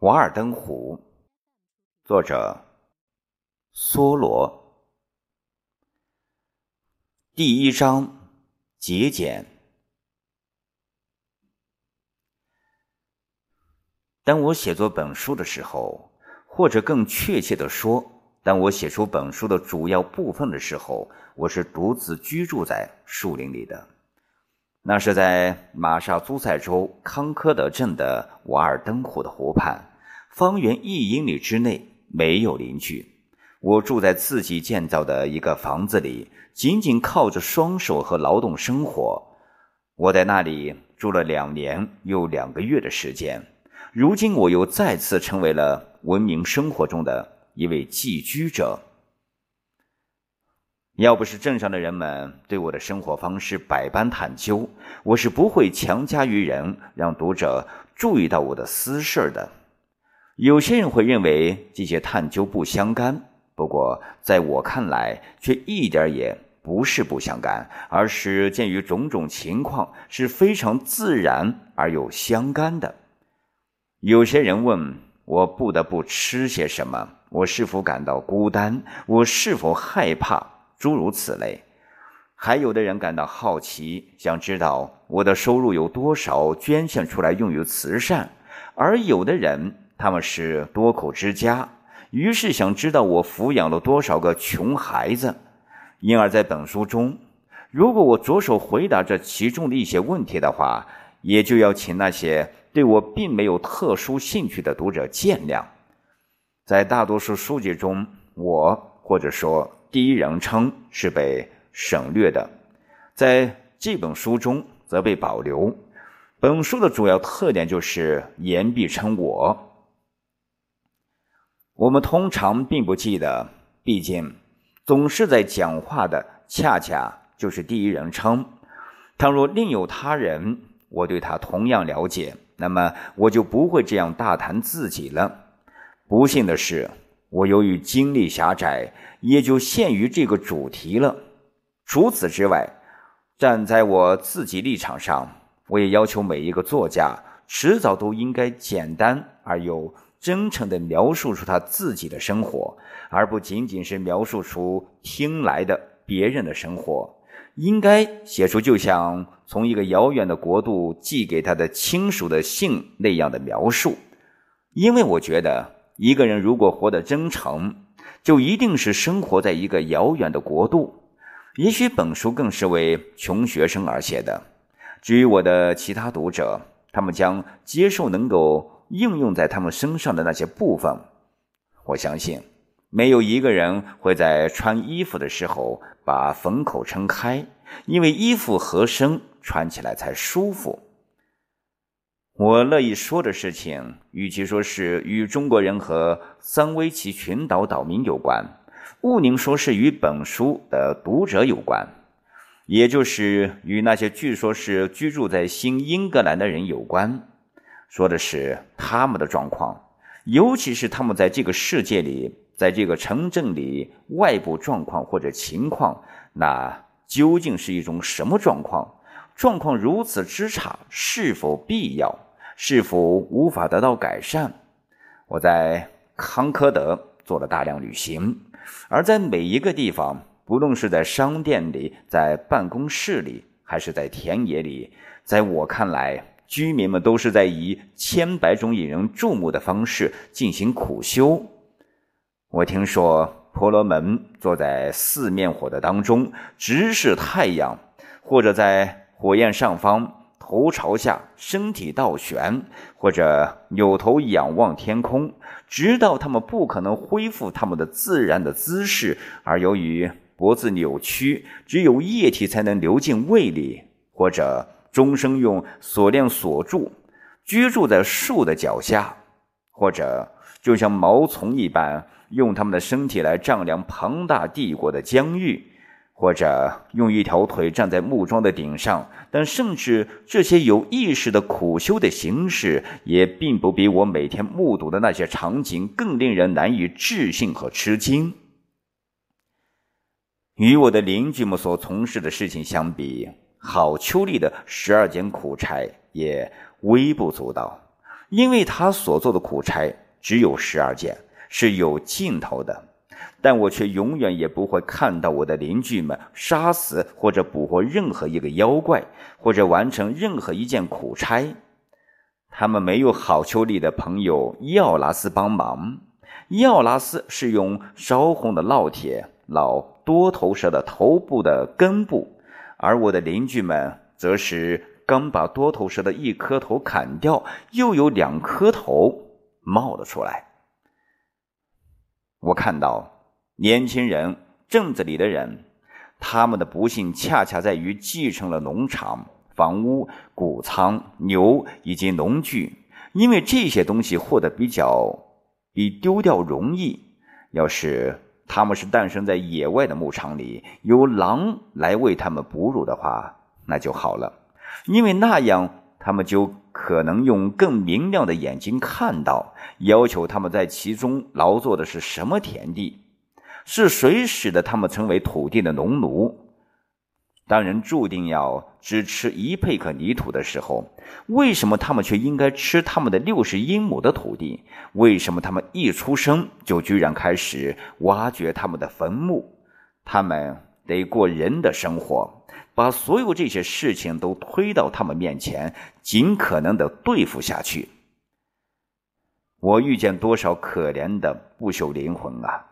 《瓦尔登湖》，作者梭罗。第一章节俭。当我写作本书的时候，或者更确切的说，当我写出本书的主要部分的时候，我是独自居住在树林里的。那是在马萨诸塞州康科德镇的瓦尔登湖的湖畔，方圆一英里之内没有邻居。我住在自己建造的一个房子里，仅仅靠着双手和劳动生活。我在那里住了两年又两个月的时间。如今，我又再次成为了文明生活中的一位寄居者。要不是镇上的人们对我的生活方式百般探究，我是不会强加于人，让读者注意到我的私事的。有些人会认为这些探究不相干，不过在我看来，却一点也不是不相干，而是鉴于种种情况是非常自然而又相干的。有些人问我不得不吃些什么，我是否感到孤单，我是否害怕。诸如此类，还有的人感到好奇，想知道我的收入有多少捐献出来用于慈善；而有的人，他们是多口之家，于是想知道我抚养了多少个穷孩子。因而，在本书中，如果我着手回答这其中的一些问题的话，也就要请那些对我并没有特殊兴趣的读者见谅。在大多数书籍中，我或者说。第一人称是被省略的，在这本书中则被保留。本书的主要特点就是言必称我。我们通常并不记得，毕竟总是在讲话的恰恰就是第一人称。倘若另有他人，我对他同样了解，那么我就不会这样大谈自己了。不幸的是。我由于精力狭窄，也就限于这个主题了。除此之外，站在我自己立场上，我也要求每一个作家迟早都应该简单而又真诚地描述出他自己的生活，而不仅仅是描述出听来的别人的生活。应该写出就像从一个遥远的国度寄给他的亲属的信那样的描述，因为我觉得。一个人如果活得真诚，就一定是生活在一个遥远的国度。也许本书更是为穷学生而写的。至于我的其他读者，他们将接受能够应用在他们身上的那些部分。我相信，没有一个人会在穿衣服的时候把缝口撑开，因为衣服合身，穿起来才舒服。我乐意说的事情，与其说是与中国人和三威奇群岛岛民有关，勿宁说是与本书的读者有关，也就是与那些据说是居住在新英格兰的人有关。说的是他们的状况，尤其是他们在这个世界里，在这个城镇里外部状况或者情况，那究竟是一种什么状况？状况如此之差，是否必要？是否无法得到改善？我在康科德做了大量旅行，而在每一个地方，不论是在商店里、在办公室里，还是在田野里，在我看来，居民们都是在以千百种引人注目的方式进行苦修。我听说婆罗门坐在四面火的当中，直视太阳，或者在火焰上方。头朝下，身体倒悬，或者扭头仰望天空，直到他们不可能恢复他们的自然的姿势，而由于脖子扭曲，只有液体才能流进胃里，或者终生用锁链锁住，居住在树的脚下，或者就像毛丛一般，用他们的身体来丈量庞大帝国的疆域。或者用一条腿站在木桩的顶上，但甚至这些有意识的苦修的形式，也并不比我每天目睹的那些场景更令人难以置信和吃惊。与我的邻居们所从事的事情相比，郝秋丽的十二件苦差也微不足道。因为他所做的苦差只有十二件，是有尽头的。但我却永远也不会看到我的邻居们杀死或者捕获任何一个妖怪，或者完成任何一件苦差。他们没有好丘里的朋友伊奥拉斯帮忙。伊奥拉斯是用烧红的烙铁烙多头蛇的头部的根部，而我的邻居们则是刚把多头蛇的一颗头砍掉，又有两颗头冒了出来。我看到。年轻人，镇子里的人，他们的不幸恰恰在于继承了农场、房屋、谷仓、牛以及农具，因为这些东西获得比较比丢掉容易。要是他们是诞生在野外的牧场里，由狼来为他们哺乳的话，那就好了，因为那样他们就可能用更明亮的眼睛看到，要求他们在其中劳作的是什么田地。是谁使得他们成为土地的农奴？当人注定要只吃一佩克泥土的时候，为什么他们却应该吃他们的六十英亩的土地？为什么他们一出生就居然开始挖掘他们的坟墓？他们得过人的生活，把所有这些事情都推到他们面前，尽可能的对付下去。我遇见多少可怜的不朽灵魂啊！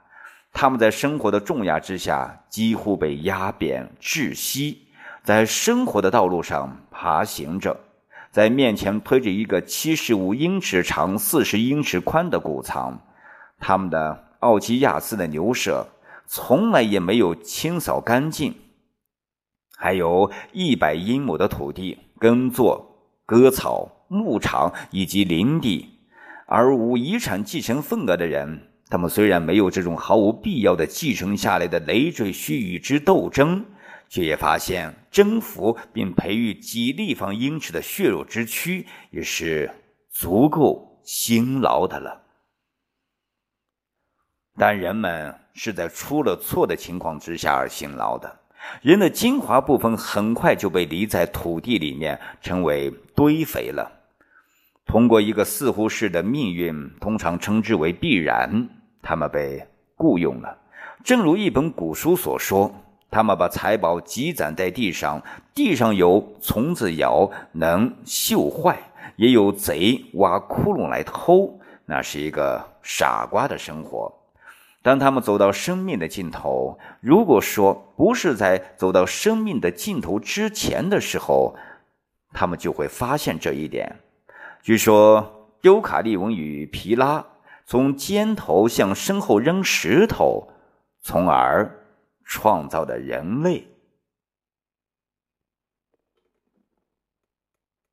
他们在生活的重压之下，几乎被压扁窒息，在生活的道路上爬行着，在面前推着一个七十五英尺长、四十英尺宽的谷仓。他们的奥基亚斯的牛舍从来也没有清扫干净，还有一百英亩的土地耕作、割草、牧场以及林地，而无遗产继承份额的人。他们虽然没有这种毫无必要的继承下来的累赘需与之斗争，却也发现征服并培育几立方英尺的血肉之躯也是足够辛劳的了。但人们是在出了错的情况之下而辛劳的，人的精华部分很快就被犁在土地里面，成为堆肥了。通过一个似乎是的命运，通常称之为必然。他们被雇佣了，正如一本古书所说，他们把财宝积攒在地上，地上有虫子咬，能锈坏；也有贼挖窟窿来偷。那是一个傻瓜的生活。当他们走到生命的尽头，如果说不是在走到生命的尽头之前的时候，他们就会发现这一点。据说，丢卡利文与皮拉从肩头向身后扔石头，从而创造的人类。